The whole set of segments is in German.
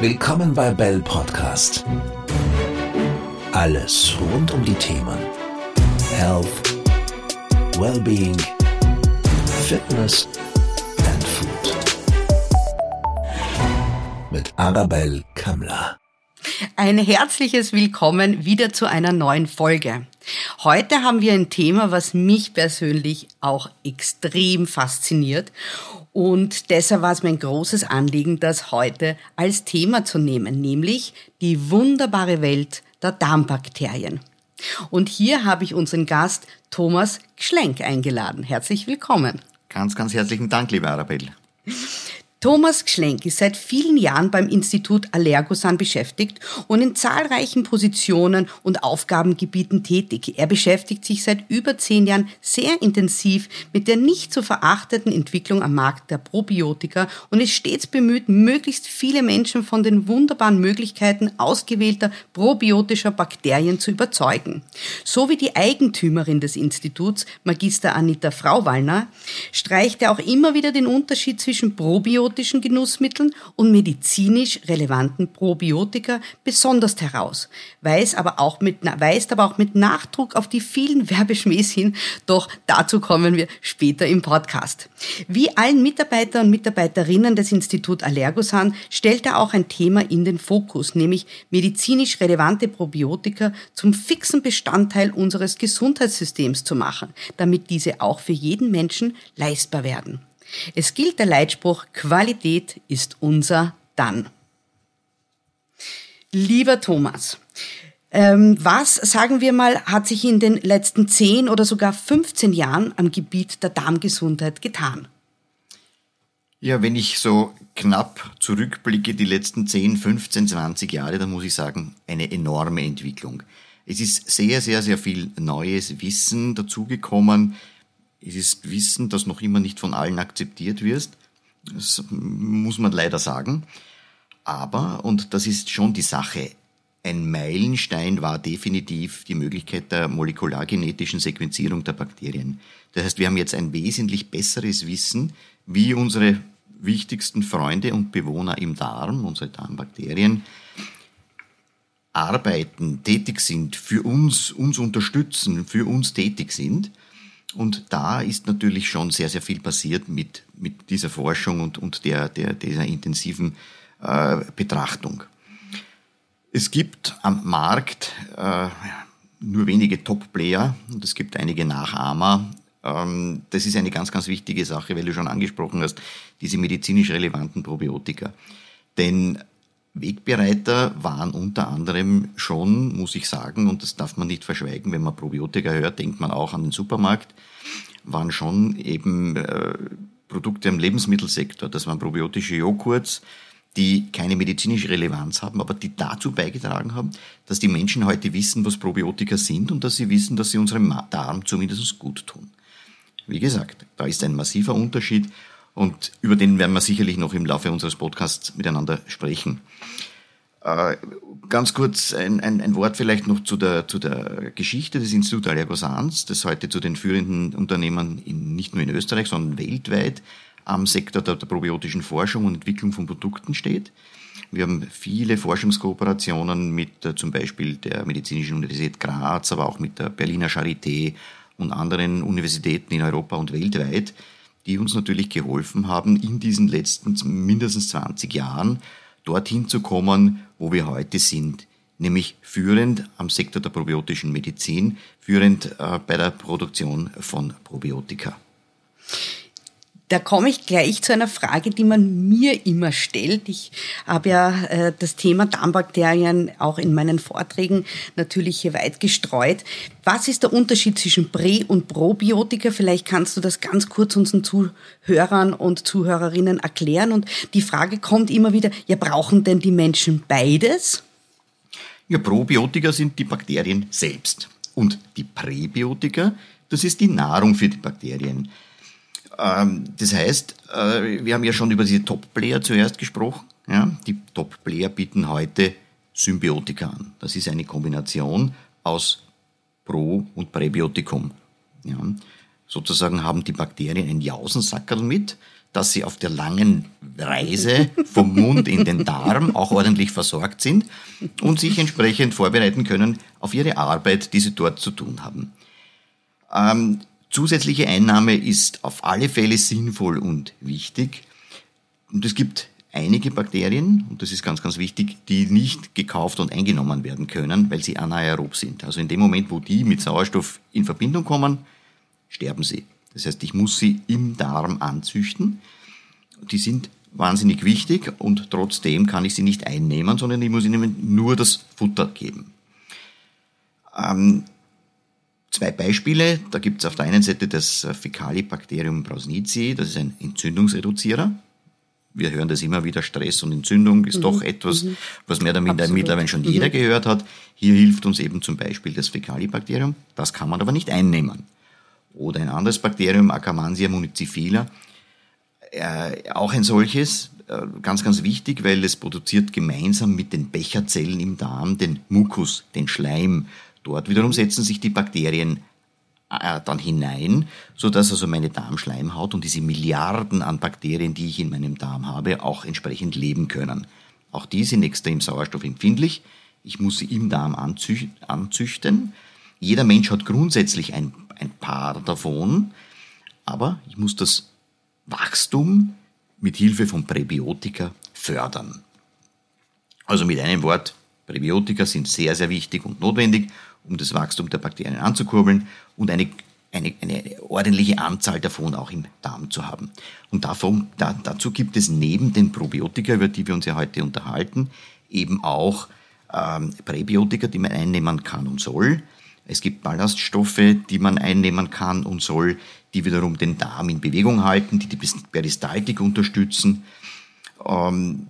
Willkommen bei Bell Podcast. Alles rund um die Themen Health, Wellbeing, Fitness and Food. Mit Arabelle Kammler. Ein herzliches Willkommen wieder zu einer neuen Folge. Heute haben wir ein Thema, was mich persönlich auch extrem fasziniert und deshalb war es mir ein großes Anliegen, das heute als Thema zu nehmen, nämlich die wunderbare Welt der Darmbakterien. Und hier habe ich unseren Gast Thomas Gschlenk eingeladen. Herzlich willkommen. Ganz, ganz herzlichen Dank, liebe Arabelle. Thomas Gschlenk ist seit vielen Jahren beim Institut Allergosan beschäftigt und in zahlreichen Positionen und Aufgabengebieten tätig. Er beschäftigt sich seit über zehn Jahren sehr intensiv mit der nicht zu verachteten Entwicklung am Markt der Probiotika und ist stets bemüht, möglichst viele Menschen von den wunderbaren Möglichkeiten ausgewählter probiotischer Bakterien zu überzeugen. So wie die Eigentümerin des Instituts, Magister Anita Frauwallner, streicht er auch immer wieder den Unterschied zwischen Probiotika probiotischen Genussmitteln und medizinisch relevanten Probiotika besonders heraus, weist aber auch mit, weist aber auch mit Nachdruck auf die vielen Werbeschmähs hin, doch dazu kommen wir später im Podcast. Wie allen Mitarbeiter und Mitarbeiterinnen des Institut Allergosan stellt er auch ein Thema in den Fokus, nämlich medizinisch relevante Probiotika zum fixen Bestandteil unseres Gesundheitssystems zu machen, damit diese auch für jeden Menschen leistbar werden. Es gilt der Leitspruch, Qualität ist unser Dann. Lieber Thomas, ähm, was, sagen wir mal, hat sich in den letzten 10 oder sogar 15 Jahren am Gebiet der Darmgesundheit getan? Ja, wenn ich so knapp zurückblicke, die letzten 10, 15, 20 Jahre, dann muss ich sagen, eine enorme Entwicklung. Es ist sehr, sehr, sehr viel neues Wissen dazugekommen. Es ist Wissen, das noch immer nicht von allen akzeptiert wird. Das muss man leider sagen. Aber, und das ist schon die Sache, ein Meilenstein war definitiv die Möglichkeit der molekulargenetischen Sequenzierung der Bakterien. Das heißt, wir haben jetzt ein wesentlich besseres Wissen, wie unsere wichtigsten Freunde und Bewohner im Darm, unsere Darmbakterien, arbeiten, tätig sind, für uns, uns unterstützen, für uns tätig sind. Und da ist natürlich schon sehr, sehr viel passiert mit, mit dieser Forschung und, und der, der, dieser intensiven äh, Betrachtung. Es gibt am Markt äh, nur wenige Top-Player und es gibt einige Nachahmer. Ähm, das ist eine ganz, ganz wichtige Sache, weil du schon angesprochen hast, diese medizinisch relevanten Probiotika. Denn Wegbereiter waren unter anderem schon, muss ich sagen, und das darf man nicht verschweigen, wenn man Probiotika hört, denkt man auch an den Supermarkt, waren schon eben äh, Produkte im Lebensmittelsektor. Das waren probiotische Joghurts, die keine medizinische Relevanz haben, aber die dazu beigetragen haben, dass die Menschen heute wissen, was Probiotika sind und dass sie wissen, dass sie unserem Darm zumindest gut tun. Wie gesagt, da ist ein massiver Unterschied und über den werden wir sicherlich noch im Laufe unseres Podcasts miteinander sprechen. Äh, ganz kurz ein, ein, ein, Wort vielleicht noch zu der, zu der Geschichte des Instituts Allergosans, das heute zu den führenden Unternehmen in, nicht nur in Österreich, sondern weltweit am Sektor der, der probiotischen Forschung und Entwicklung von Produkten steht. Wir haben viele Forschungskooperationen mit äh, zum Beispiel der Medizinischen Universität Graz, aber auch mit der Berliner Charité und anderen Universitäten in Europa und weltweit, die uns natürlich geholfen haben, in diesen letzten mindestens 20 Jahren dorthin zu kommen, wo wir heute sind, nämlich führend am Sektor der probiotischen Medizin, führend äh, bei der Produktion von Probiotika. Da komme ich gleich zu einer Frage, die man mir immer stellt. Ich habe ja äh, das Thema Darmbakterien auch in meinen Vorträgen natürlich hier weit gestreut. Was ist der Unterschied zwischen Prä- und Probiotika? Vielleicht kannst du das ganz kurz unseren Zuhörern und Zuhörerinnen erklären. Und die Frage kommt immer wieder, ja, brauchen denn die Menschen beides? Ja, Probiotika sind die Bakterien selbst. Und die Präbiotika, das ist die Nahrung für die Bakterien. Ähm, das heißt, äh, wir haben ja schon über diese Top-Player zuerst gesprochen. Die Top-Player bieten heute Symbiotika an. Das ist eine Kombination aus Pro- und Präbiotikum. Sozusagen haben die Bakterien ein Jausensackerl mit, dass sie auf der langen Reise vom Mund in den Darm auch ordentlich versorgt sind und sich entsprechend vorbereiten können auf ihre Arbeit, die sie dort zu tun haben. Ähm, zusätzliche Einnahme ist auf alle Fälle sinnvoll und wichtig. Und es gibt einige Bakterien, und das ist ganz, ganz wichtig, die nicht gekauft und eingenommen werden können, weil sie anaerob sind. Also in dem Moment, wo die mit Sauerstoff in Verbindung kommen, sterben sie. Das heißt, ich muss sie im Darm anzüchten. Die sind wahnsinnig wichtig und trotzdem kann ich sie nicht einnehmen, sondern ich muss ihnen nur das Futter geben. Ähm, zwei Beispiele. Da gibt es auf der einen Seite das Fecalibacterium brausnitzii, das ist ein Entzündungsreduzierer. Wir hören das immer wieder, Stress und Entzündung ist mhm. doch etwas, mhm. was mehr oder minder mittlerweile schon jeder mhm. gehört hat. Hier hilft uns eben zum Beispiel das Fecalibacterium. Das kann man aber nicht einnehmen. Oder ein anderes Bakterium, Akkermansia municiphala, äh, auch ein solches, äh, ganz, ganz wichtig, weil es produziert gemeinsam mit den Becherzellen im Darm den Mukus, den Schleim. Dort wiederum setzen sich die Bakterien äh, dann hinein, so dass also meine Darmschleimhaut und diese Milliarden an Bakterien, die ich in meinem Darm habe, auch entsprechend leben können. Auch die sind extrem sauerstoffempfindlich. Ich muss sie im Darm anzüchten. Jeder Mensch hat grundsätzlich ein ein paar davon, aber ich muss das Wachstum mit Hilfe von Präbiotika fördern. Also mit einem Wort, Präbiotika sind sehr, sehr wichtig und notwendig, um das Wachstum der Bakterien anzukurbeln und eine, eine, eine ordentliche Anzahl davon auch im Darm zu haben. Und davon, da, dazu gibt es neben den Probiotika, über die wir uns ja heute unterhalten, eben auch ähm, Präbiotika, die man einnehmen kann und soll. Es gibt Ballaststoffe, die man einnehmen kann und soll, die wiederum den Darm in Bewegung halten, die die Peristaltik unterstützen. Ähm,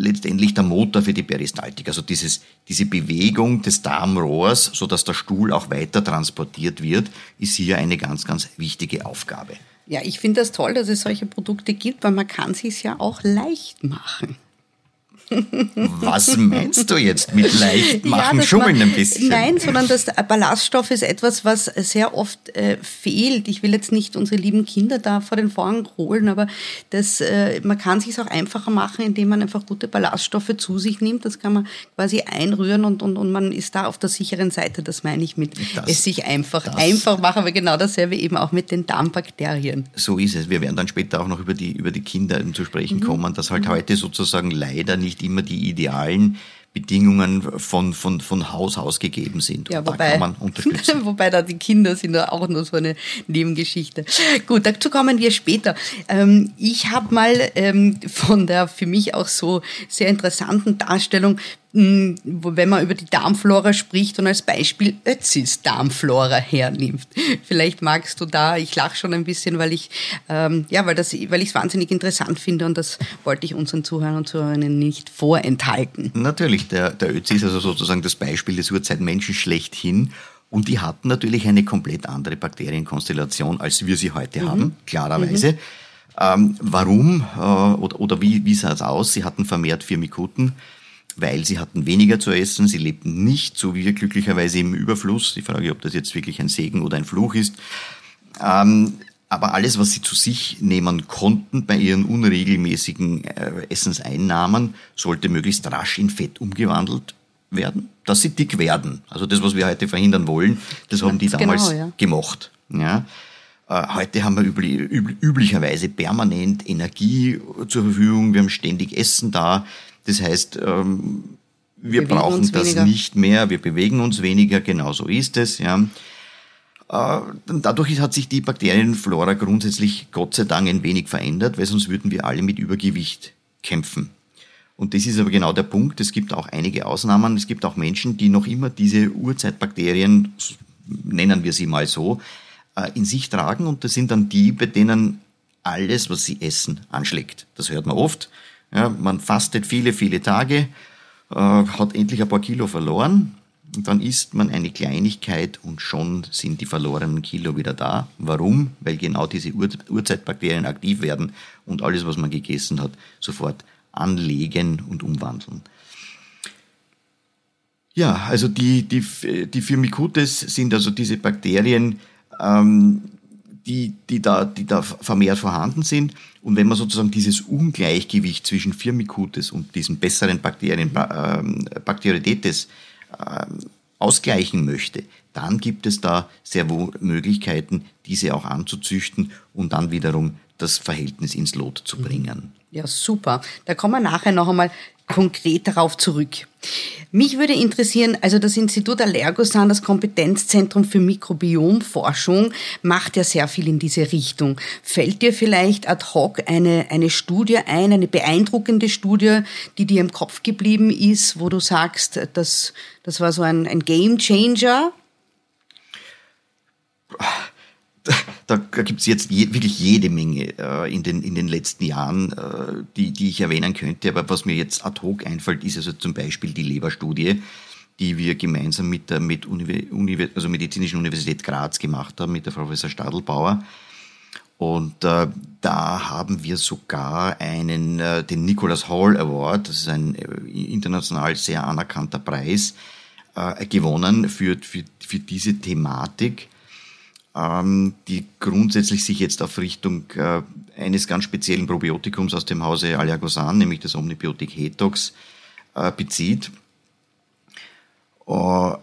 letztendlich der Motor für die Peristaltik, also dieses, diese Bewegung des Darmrohrs, so dass der Stuhl auch weiter transportiert wird, ist hier eine ganz, ganz wichtige Aufgabe. Ja, ich finde das toll, dass es solche Produkte gibt, weil man kann es sich ja auch leicht machen. Was meinst du jetzt mit leicht machen? Ja, Schummeln ein bisschen. Nein, sondern das Ballaststoff ist etwas, was sehr oft äh, fehlt. Ich will jetzt nicht unsere lieben Kinder da vor den Vorhang holen, aber das, äh, man kann sich auch einfacher machen, indem man einfach gute Ballaststoffe zu sich nimmt. Das kann man quasi einrühren und, und, und man ist da auf der sicheren Seite. Das meine ich mit das, es sich einfach einfach machen, aber genau dasselbe eben auch mit den Darmbakterien. So ist es. Wir werden dann später auch noch über die, über die Kinder zu sprechen mhm. kommen, dass halt mhm. heute sozusagen leider nicht nicht immer die idealen Bedingungen von, von, von Haus aus gegeben sind. Ja, wobei, da kann man unterstützen. wobei da die Kinder sind da auch nur so eine Nebengeschichte. Gut, dazu kommen wir später. Ähm, ich habe mal ähm, von der für mich auch so sehr interessanten Darstellung wenn man über die Darmflora spricht und als Beispiel Ötzis Darmflora hernimmt. Vielleicht magst du da, ich lache schon ein bisschen, weil ich ähm, ja, weil das, weil ich es wahnsinnig interessant finde und das wollte ich unseren Zuhörern und Zuhörerinnen nicht vorenthalten. Natürlich, der, der Ötzi ist also sozusagen das Beispiel des Urzeitmenschen schlechthin. Und die hatten natürlich eine komplett andere Bakterienkonstellation, als wir sie heute mhm. haben, klarerweise. Mhm. Ähm, warum äh, oder, oder wie, wie sah es aus? Sie hatten vermehrt Firmikuten weil sie hatten weniger zu essen, sie lebten nicht, so wie wir glücklicherweise im Überfluss. Die Frage, ob das jetzt wirklich ein Segen oder ein Fluch ist. Ähm, aber alles, was sie zu sich nehmen konnten bei ihren unregelmäßigen äh, Essenseinnahmen, sollte möglichst rasch in Fett umgewandelt werden, dass sie dick werden. Also das, was wir heute verhindern wollen, das haben die damals genau, ja. gemacht. Ja. Äh, heute haben wir üblicherweise permanent Energie zur Verfügung, wir haben ständig Essen da. Das heißt, ähm, wir brauchen das weniger. nicht mehr, wir bewegen uns weniger, genau so ist es. Ja. Äh, dadurch hat sich die Bakterienflora grundsätzlich Gott sei Dank ein wenig verändert, weil sonst würden wir alle mit Übergewicht kämpfen. Und das ist aber genau der Punkt. Es gibt auch einige Ausnahmen. Es gibt auch Menschen, die noch immer diese Urzeitbakterien, nennen wir sie mal so, äh, in sich tragen. Und das sind dann die, bei denen alles, was sie essen, anschlägt. Das hört man oft. Ja, man fastet viele, viele Tage, äh, hat endlich ein paar Kilo verloren. Und dann isst man eine Kleinigkeit und schon sind die verlorenen Kilo wieder da. Warum? Weil genau diese Ur Urzeitbakterien aktiv werden und alles, was man gegessen hat, sofort anlegen und umwandeln. Ja, also die, die, die Firmicutes sind also diese Bakterien, ähm, die, die, da, die da vermehrt vorhanden sind. Und wenn man sozusagen dieses Ungleichgewicht zwischen Firmicutes und diesen besseren Bakterien, ähm, Bakterioridetes ähm, ausgleichen möchte, dann gibt es da sehr wohl Möglichkeiten, diese auch anzuzüchten und dann wiederum das Verhältnis ins Lot zu bringen. Ja, super. Da kommen wir nachher noch einmal konkret darauf zurück. Mich würde interessieren, also das Institut Allergosan, das Kompetenzzentrum für Mikrobiomforschung, macht ja sehr viel in diese Richtung. Fällt dir vielleicht ad hoc eine, eine Studie ein, eine beeindruckende Studie, die dir im Kopf geblieben ist, wo du sagst, das, das war so ein, ein Game Changer? Da gibt es jetzt je, wirklich jede Menge äh, in, den, in den letzten Jahren, äh, die, die ich erwähnen könnte. Aber was mir jetzt ad hoc einfällt, ist also zum Beispiel die Leberstudie, die wir gemeinsam mit der mit Univer also Medizinischen Universität Graz gemacht haben, mit der Professor Stadelbauer. Und äh, da haben wir sogar einen, äh, den Nicholas Hall Award, das ist ein äh, international sehr anerkannter Preis, äh, gewonnen für, für, für diese Thematik ähm, die grundsätzlich sich jetzt auf Richtung äh, eines ganz speziellen Probiotikums aus dem Hause Allergosan, nämlich das Omnibiotik Hetox, äh, bezieht. Uh,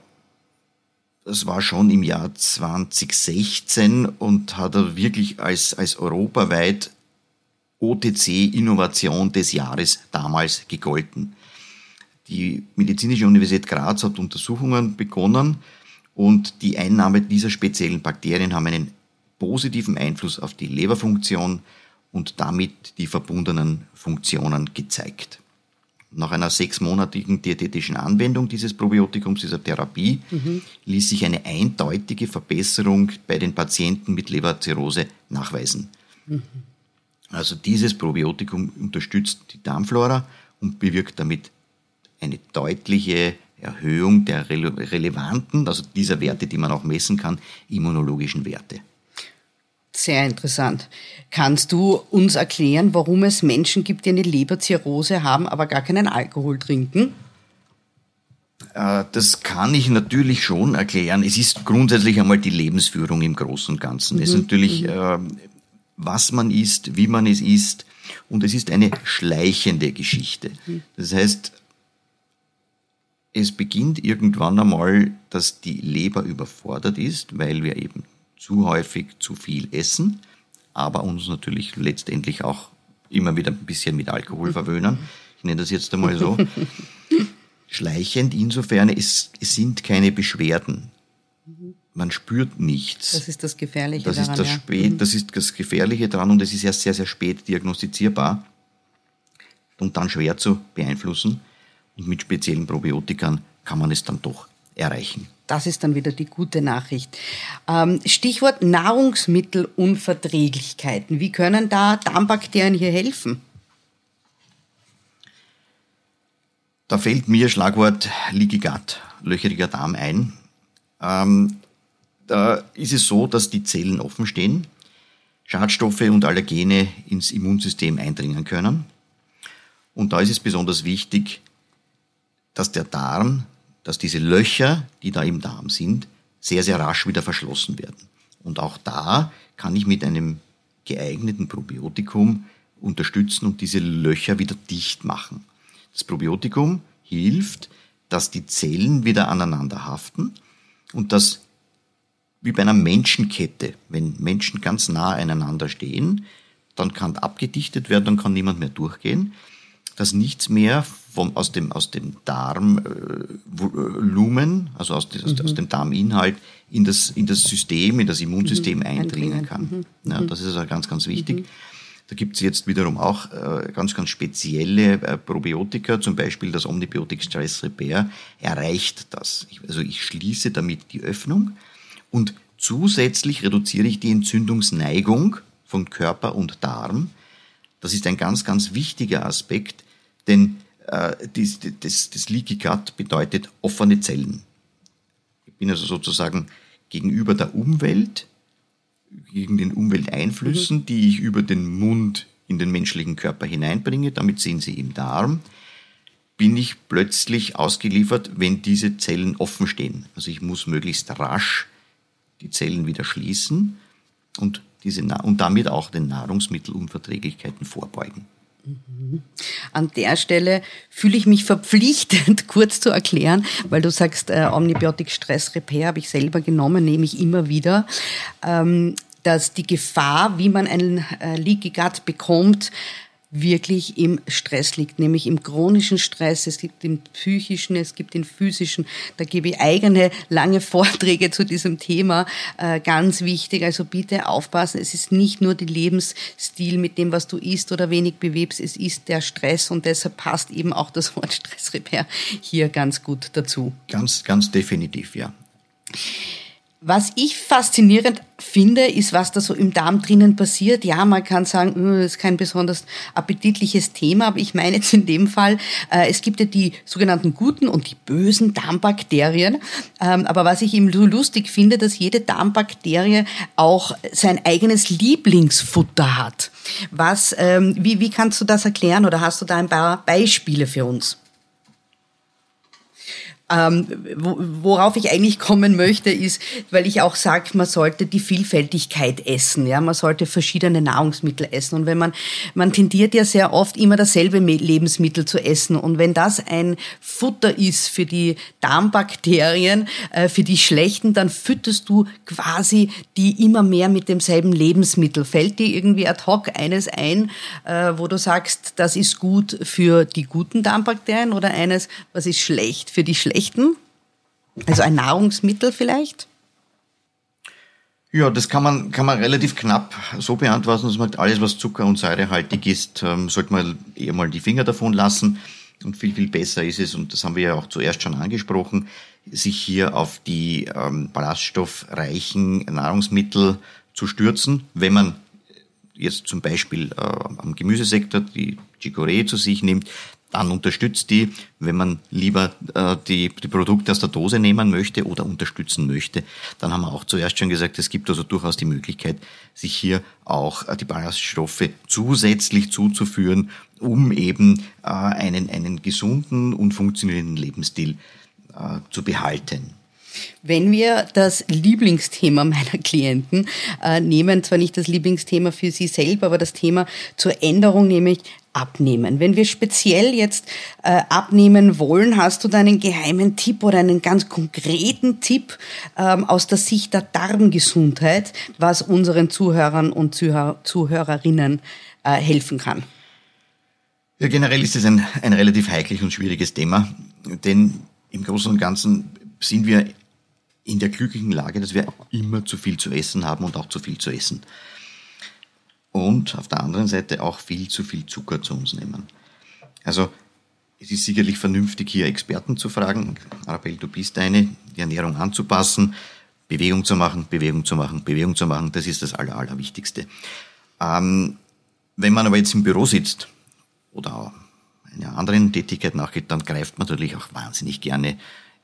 das war schon im Jahr 2016 und hat er wirklich als, als europaweit OTC-Innovation des Jahres damals gegolten. Die Medizinische Universität Graz hat Untersuchungen begonnen, und die Einnahme dieser speziellen Bakterien haben einen positiven Einfluss auf die Leberfunktion und damit die verbundenen Funktionen gezeigt. Nach einer sechsmonatigen diätetischen Anwendung dieses Probiotikums, dieser Therapie, mhm. ließ sich eine eindeutige Verbesserung bei den Patienten mit Leberzirrhose nachweisen. Mhm. Also dieses Probiotikum unterstützt die Darmflora und bewirkt damit eine deutliche Erhöhung der relevanten, also dieser Werte, die man auch messen kann, immunologischen Werte. Sehr interessant. Kannst du uns erklären, warum es Menschen gibt, die eine Leberzirrhose haben, aber gar keinen Alkohol trinken? Äh, das kann ich natürlich schon erklären. Es ist grundsätzlich einmal die Lebensführung im Großen und Ganzen. Mhm. Es ist mhm. natürlich, mhm. Äh, was man isst, wie man es isst. Und es ist eine schleichende Geschichte. Mhm. Das heißt, es beginnt irgendwann einmal, dass die Leber überfordert ist, weil wir eben zu häufig zu viel essen, aber uns natürlich letztendlich auch immer wieder ein bisschen mit Alkohol verwöhnen. Ich nenne das jetzt einmal so. Schleichend insofern, es, es sind keine Beschwerden. Man spürt nichts. Das ist das Gefährliche das daran. Ist das, spät, mhm. das ist das Gefährliche daran und es ist erst sehr, sehr spät diagnostizierbar und dann schwer zu beeinflussen. Und mit speziellen Probiotikern kann man es dann doch erreichen. Das ist dann wieder die gute Nachricht. Ähm, Stichwort Nahrungsmittelunverträglichkeiten. Wie können da Darmbakterien hier helfen? Da fällt mir Schlagwort Leaky Gut, löcheriger Darm ein. Ähm, da ist es so, dass die Zellen offen stehen, Schadstoffe und Allergene ins Immunsystem eindringen können. Und da ist es besonders wichtig, dass der Darm, dass diese Löcher, die da im Darm sind, sehr, sehr rasch wieder verschlossen werden. Und auch da kann ich mit einem geeigneten Probiotikum unterstützen und diese Löcher wieder dicht machen. Das Probiotikum hilft, dass die Zellen wieder aneinander haften und dass wie bei einer Menschenkette, wenn Menschen ganz nah aneinander stehen, dann kann abgedichtet werden, dann kann niemand mehr durchgehen dass nichts mehr vom, aus, dem, aus dem Darmlumen, äh, also aus, mhm. aus, dem Darminhalt, in das, in das System, in das Immunsystem mhm. eindringen kann. Mhm. Ja, mhm. das ist also ganz, ganz wichtig. Mhm. Da gibt es jetzt wiederum auch äh, ganz, ganz spezielle äh, Probiotika, zum Beispiel das Omnibiotic Stress Repair, erreicht das. Ich, also ich schließe damit die Öffnung und zusätzlich reduziere ich die Entzündungsneigung von Körper und Darm. Das ist ein ganz, ganz wichtiger Aspekt, denn äh, das, das, das Leaky Gut bedeutet offene Zellen. Ich bin also sozusagen gegenüber der Umwelt, gegen den Umwelteinflüssen, mhm. die ich über den Mund in den menschlichen Körper hineinbringe, damit sind sie im Darm, bin ich plötzlich ausgeliefert, wenn diese Zellen offen stehen. Also ich muss möglichst rasch die Zellen wieder schließen und diese, und damit auch den Nahrungsmittelunverträglichkeiten vorbeugen. An der Stelle fühle ich mich verpflichtet, kurz zu erklären, weil du sagst, äh, Omnibiotic Stress Repair habe ich selber genommen, nehme ich immer wieder. Ähm, dass die Gefahr, wie man einen äh, Leaky Gut bekommt, wirklich im Stress liegt, nämlich im chronischen Stress. Es gibt den psychischen, es gibt den physischen. Da gebe ich eigene lange Vorträge zu diesem Thema. Äh, ganz wichtig. Also bitte aufpassen. Es ist nicht nur der Lebensstil mit dem, was du isst oder wenig bewebst. Es ist der Stress und deshalb passt eben auch das Wort Stressrepair hier ganz gut dazu. Ganz, ganz definitiv, ja. Was ich faszinierend finde, ist, was da so im Darm drinnen passiert. Ja, man kann sagen, hm, das ist kein besonders appetitliches Thema, aber ich meine jetzt in dem Fall, äh, es gibt ja die sogenannten guten und die bösen Darmbakterien. Ähm, aber was ich eben so lustig finde, dass jede Darmbakterie auch sein eigenes Lieblingsfutter hat. Was, ähm, wie, wie kannst du das erklären oder hast du da ein paar Beispiele für uns? Ähm, worauf ich eigentlich kommen möchte, ist, weil ich auch sage, man sollte die Vielfältigkeit essen. Ja, man sollte verschiedene Nahrungsmittel essen. Und wenn man, man tendiert ja sehr oft immer dasselbe Lebensmittel zu essen. Und wenn das ein Futter ist für die Darmbakterien, äh, für die schlechten, dann fütterst du quasi die immer mehr mit demselben Lebensmittel. Fällt dir irgendwie ad hoc eines ein, äh, wo du sagst, das ist gut für die guten Darmbakterien oder eines, was ist schlecht für die schlechten? Echten? Also ein Nahrungsmittel vielleicht? Ja, das kann man, kann man relativ knapp so beantworten, dass man alles, was Zucker- und Säurehaltig ist, ähm, sollte man eher mal die Finger davon lassen. Und viel, viel besser ist es, und das haben wir ja auch zuerst schon angesprochen, sich hier auf die ähm, ballaststoffreichen Nahrungsmittel zu stürzen, wenn man jetzt zum Beispiel äh, am Gemüsesektor die Chicorée zu sich nimmt, dann unterstützt die, wenn man lieber äh, die, die Produkte aus der Dose nehmen möchte oder unterstützen möchte. Dann haben wir auch zuerst schon gesagt, es gibt also durchaus die Möglichkeit, sich hier auch äh, die Ballaststoffe zusätzlich zuzuführen, um eben äh, einen, einen gesunden und funktionierenden Lebensstil äh, zu behalten. Wenn wir das Lieblingsthema meiner Klienten äh, nehmen, zwar nicht das Lieblingsthema für sie selber, aber das Thema zur Änderung, nämlich abnehmen. Wenn wir speziell jetzt äh, abnehmen wollen, hast du da einen geheimen Tipp oder einen ganz konkreten Tipp ähm, aus der Sicht der Darmgesundheit, was unseren Zuhörern und Zuhör Zuhörerinnen äh, helfen kann? Ja, generell ist es ein, ein relativ heikles und schwieriges Thema, denn im Großen und Ganzen sind wir in der glücklichen Lage, dass wir immer zu viel zu essen haben und auch zu viel zu essen und auf der anderen Seite auch viel zu viel Zucker zu uns nehmen. Also es ist sicherlich vernünftig, hier Experten zu fragen. Arabelle, du bist eine, die Ernährung anzupassen, Bewegung zu machen, Bewegung zu machen, Bewegung zu machen, das ist das Aller, Allerwichtigste. Ähm, wenn man aber jetzt im Büro sitzt oder einer anderen Tätigkeit nachgeht, dann greift man natürlich auch wahnsinnig gerne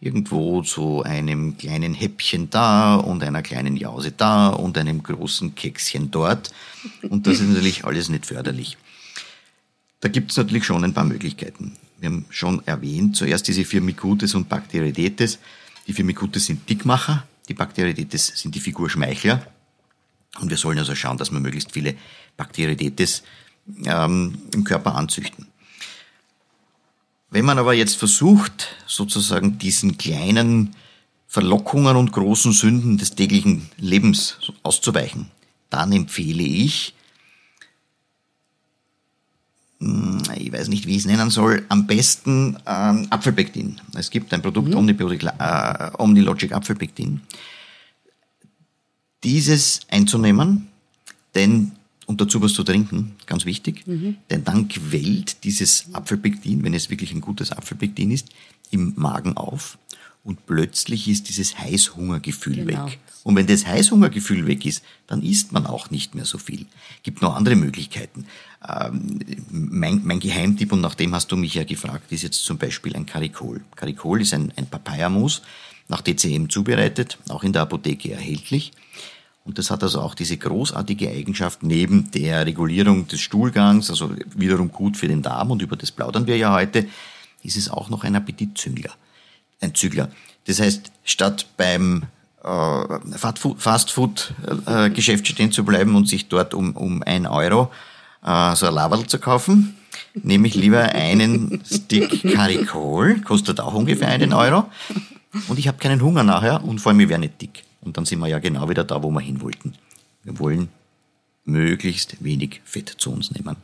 irgendwo zu einem kleinen Häppchen da und einer kleinen Jause da und einem großen Kekschen dort. Und das ist natürlich alles nicht förderlich. Da gibt es natürlich schon ein paar Möglichkeiten. Wir haben schon erwähnt, zuerst diese Firmicutes und Bacteroidetes. Die Firmicutes sind Dickmacher, die Bacteroidetes sind die Figurschmeichler. Und wir sollen also schauen, dass wir möglichst viele Bacteroidetes ähm, im Körper anzüchten. Wenn man aber jetzt versucht, sozusagen diesen kleinen Verlockungen und großen Sünden des täglichen Lebens auszuweichen, dann empfehle ich, hm, ich weiß nicht, wie ich es nennen soll, am besten ähm, Apfelpektin. Es gibt ein Produkt, mhm. Omnibiotic, äh, Omnilogic Apfelpektin. Dieses einzunehmen, denn und dazu was zu trinken, ganz wichtig, mhm. denn dann quält dieses Apfelpektin, wenn es wirklich ein gutes Apfelpektin ist, im Magen auf und plötzlich ist dieses Heißhungergefühl genau. weg. Und wenn das Heißhungergefühl weg ist, dann isst man auch nicht mehr so viel. Gibt noch andere Möglichkeiten. Ähm, mein, mein Geheimtipp, und nach dem hast du mich ja gefragt, ist jetzt zum Beispiel ein Karikol. Karikol ist ein, ein Papayamus, nach DCM zubereitet, auch in der Apotheke erhältlich. Und das hat also auch diese großartige Eigenschaft, neben der Regulierung des Stuhlgangs, also wiederum gut für den Darm, und über das plaudern wir ja heute, ist es auch noch ein Appetitzüngler. Ein Zügler. Das heißt, statt beim äh, Fastfood-Geschäft stehen zu bleiben und sich dort um, um ein Euro äh, so ein Laberl zu kaufen. Nehme ich lieber einen Stick Karikol, kostet auch ungefähr einen Euro. Und ich habe keinen Hunger nachher und vor allem, ich werde nicht dick. Und dann sind wir ja genau wieder da, wo wir hin wollten. Wir wollen möglichst wenig Fett zu uns nehmen.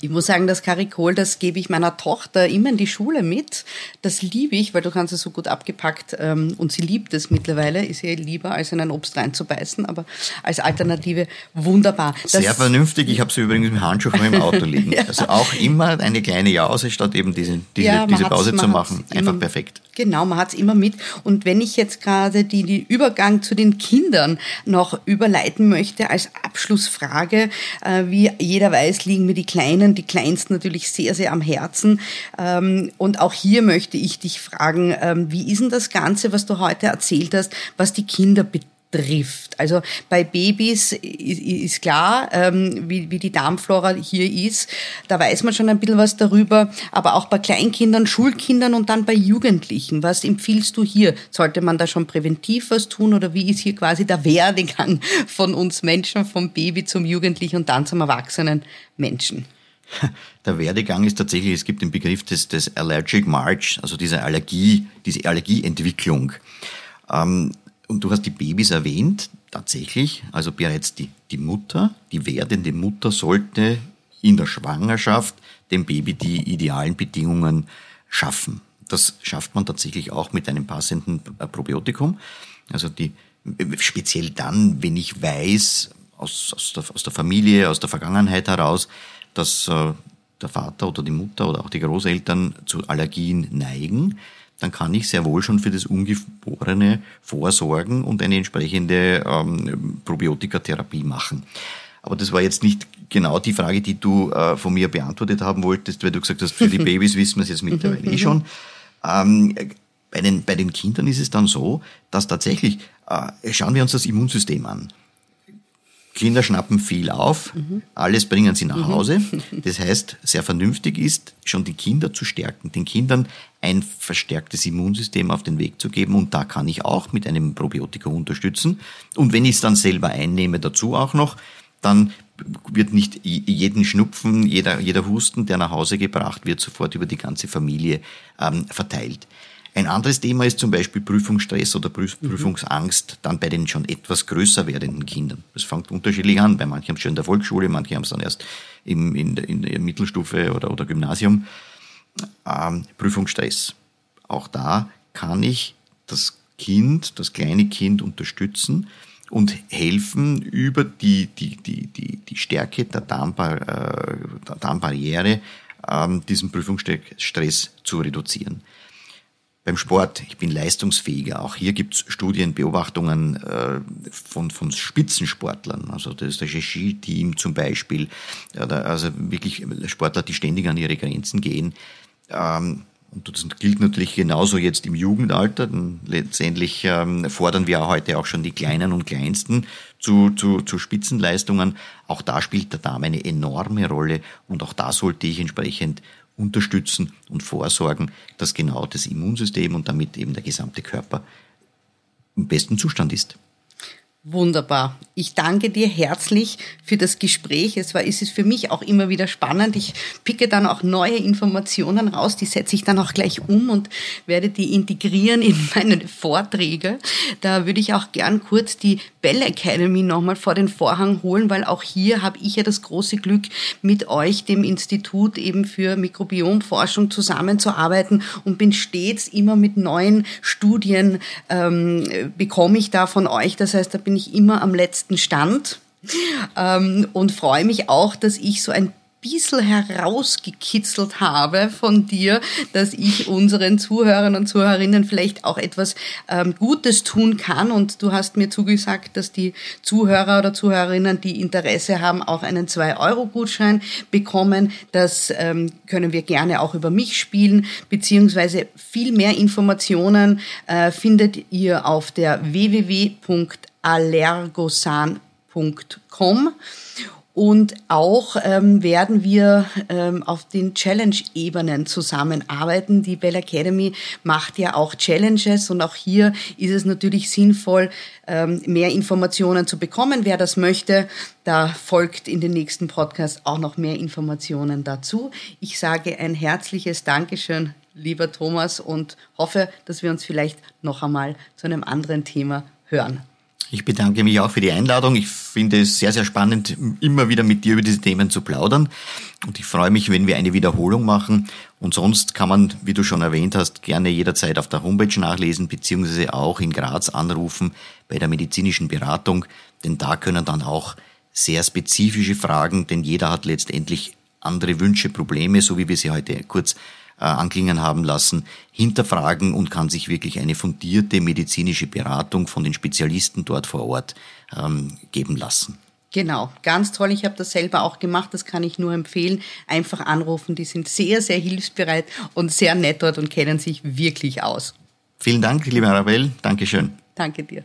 Ich muss sagen, das Karikol, das gebe ich meiner Tochter immer in die Schule mit. Das liebe ich, weil du kannst es so gut abgepackt ähm, und sie liebt es mittlerweile. Ist ihr lieber, als in ein Obst reinzubeißen, aber als Alternative wunderbar. Das Sehr vernünftig. Ich habe sie übrigens im Handschuh im Auto liegen. ja. Also auch immer eine kleine Jause, statt eben diese, diese, ja, diese Pause zu machen. Einfach perfekt. Genau, man hat es immer mit. Und wenn ich jetzt gerade den die Übergang zu den Kindern noch überleiten möchte als Abschlussfrage, äh, wie jeder weiß, liegen mir die Kleinen, die Kleinsten natürlich sehr, sehr am Herzen. Ähm, und auch hier möchte ich dich fragen, ähm, wie ist denn das Ganze, was du heute erzählt hast, was die Kinder betrifft? Trifft. Also bei Babys ist klar, ähm, wie, wie die Darmflora hier ist. Da weiß man schon ein bisschen was darüber. Aber auch bei Kleinkindern, Schulkindern und dann bei Jugendlichen. Was empfiehlst du hier? Sollte man da schon präventiv was tun oder wie ist hier quasi der Werdegang von uns Menschen, vom Baby zum Jugendlichen und dann zum erwachsenen Menschen? Der Werdegang ist tatsächlich, es gibt den Begriff des, des Allergic March, also diese Allergie, diese Allergieentwicklung. Ähm, und du hast die Babys erwähnt, tatsächlich, also bereits die, die Mutter, die werdende Mutter sollte in der Schwangerschaft dem Baby die idealen Bedingungen schaffen. Das schafft man tatsächlich auch mit einem passenden Probiotikum. Also die, speziell dann, wenn ich weiß, aus, aus, der, aus der Familie, aus der Vergangenheit heraus, dass äh, der Vater oder die Mutter oder auch die Großeltern zu Allergien neigen, dann kann ich sehr wohl schon für das Ungeborene vorsorgen und eine entsprechende ähm, Probiotikatherapie machen. Aber das war jetzt nicht genau die Frage, die du äh, von mir beantwortet haben wolltest, weil du gesagt hast, für die Babys wissen wir es jetzt mittlerweile eh schon. Ähm, bei, den, bei den Kindern ist es dann so, dass tatsächlich, äh, schauen wir uns das Immunsystem an. Kinder schnappen viel auf, mhm. alles bringen sie nach mhm. Hause. Das heißt, sehr vernünftig ist, schon die Kinder zu stärken, den Kindern ein verstärktes Immunsystem auf den Weg zu geben. Und da kann ich auch mit einem Probiotikum unterstützen. Und wenn ich es dann selber einnehme, dazu auch noch, dann wird nicht jeden Schnupfen, jeder, jeder Husten, der nach Hause gebracht wird, sofort über die ganze Familie ähm, verteilt. Ein anderes Thema ist zum Beispiel Prüfungsstress oder mhm. Prüfungsangst dann bei den schon etwas größer werdenden Kindern. Das fängt unterschiedlich an. Bei manchen haben es schon in der Volksschule, manche haben es dann erst im, in, in der Mittelstufe oder, oder Gymnasium. Ähm, Prüfungsstress. Auch da kann ich das Kind, das kleine Kind unterstützen und helfen, über die, die, die, die, die Stärke der, Darmbar, äh, der Darmbarriere ähm, diesen Prüfungsstress zu reduzieren beim Sport, ich bin leistungsfähiger. Auch hier gibt es Studien, Beobachtungen äh, von, von Spitzensportlern, also das Ski-Team zum Beispiel, also wirklich Sportler, die ständig an ihre Grenzen gehen. Ähm, und das gilt natürlich genauso jetzt im Jugendalter. Denn letztendlich ähm, fordern wir heute auch schon die Kleinen und Kleinsten zu, zu, zu Spitzenleistungen. Auch da spielt der Darm eine enorme Rolle und auch da sollte ich entsprechend unterstützen und vorsorgen, dass genau das Immunsystem und damit eben der gesamte Körper im besten Zustand ist. Wunderbar. Ich danke dir herzlich für das Gespräch. Es war, ist es für mich auch immer wieder spannend. Ich picke dann auch neue Informationen raus, die setze ich dann auch gleich um und werde die integrieren in meine Vorträge. Da würde ich auch gern kurz die Bell Academy nochmal vor den Vorhang holen, weil auch hier habe ich ja das große Glück, mit euch, dem Institut eben für Mikrobiomforschung zusammenzuarbeiten und bin stets immer mit neuen Studien, ähm, bekomme ich da von euch. Das heißt, da bin bin ich immer am letzten Stand ähm, und freue mich auch, dass ich so ein bisschen herausgekitzelt habe von dir, dass ich unseren Zuhörern und Zuhörerinnen vielleicht auch etwas ähm, Gutes tun kann. Und du hast mir zugesagt, dass die Zuhörer oder Zuhörerinnen, die Interesse haben, auch einen 2-Euro-Gutschein bekommen. Das ähm, können wir gerne auch über mich spielen, beziehungsweise viel mehr Informationen äh, findet ihr auf der www allergosan.com. Und auch ähm, werden wir ähm, auf den Challenge-Ebenen zusammenarbeiten. Die Bell Academy macht ja auch Challenges und auch hier ist es natürlich sinnvoll, ähm, mehr Informationen zu bekommen. Wer das möchte, da folgt in den nächsten Podcast auch noch mehr Informationen dazu. Ich sage ein herzliches Dankeschön, lieber Thomas, und hoffe, dass wir uns vielleicht noch einmal zu einem anderen Thema hören. Ich bedanke mich auch für die Einladung. Ich finde es sehr, sehr spannend, immer wieder mit dir über diese Themen zu plaudern. Und ich freue mich, wenn wir eine Wiederholung machen. Und sonst kann man, wie du schon erwähnt hast, gerne jederzeit auf der Homepage nachlesen, beziehungsweise auch in Graz anrufen bei der medizinischen Beratung. Denn da können dann auch sehr spezifische Fragen, denn jeder hat letztendlich andere Wünsche, Probleme, so wie wir sie heute kurz äh, anklingen haben lassen, hinterfragen und kann sich wirklich eine fundierte medizinische Beratung von den Spezialisten dort vor Ort ähm, geben lassen. Genau, ganz toll. Ich habe das selber auch gemacht. Das kann ich nur empfehlen. Einfach anrufen. Die sind sehr, sehr hilfsbereit und sehr nett dort und kennen sich wirklich aus. Vielen Dank, liebe Arabelle. Dankeschön. Danke dir.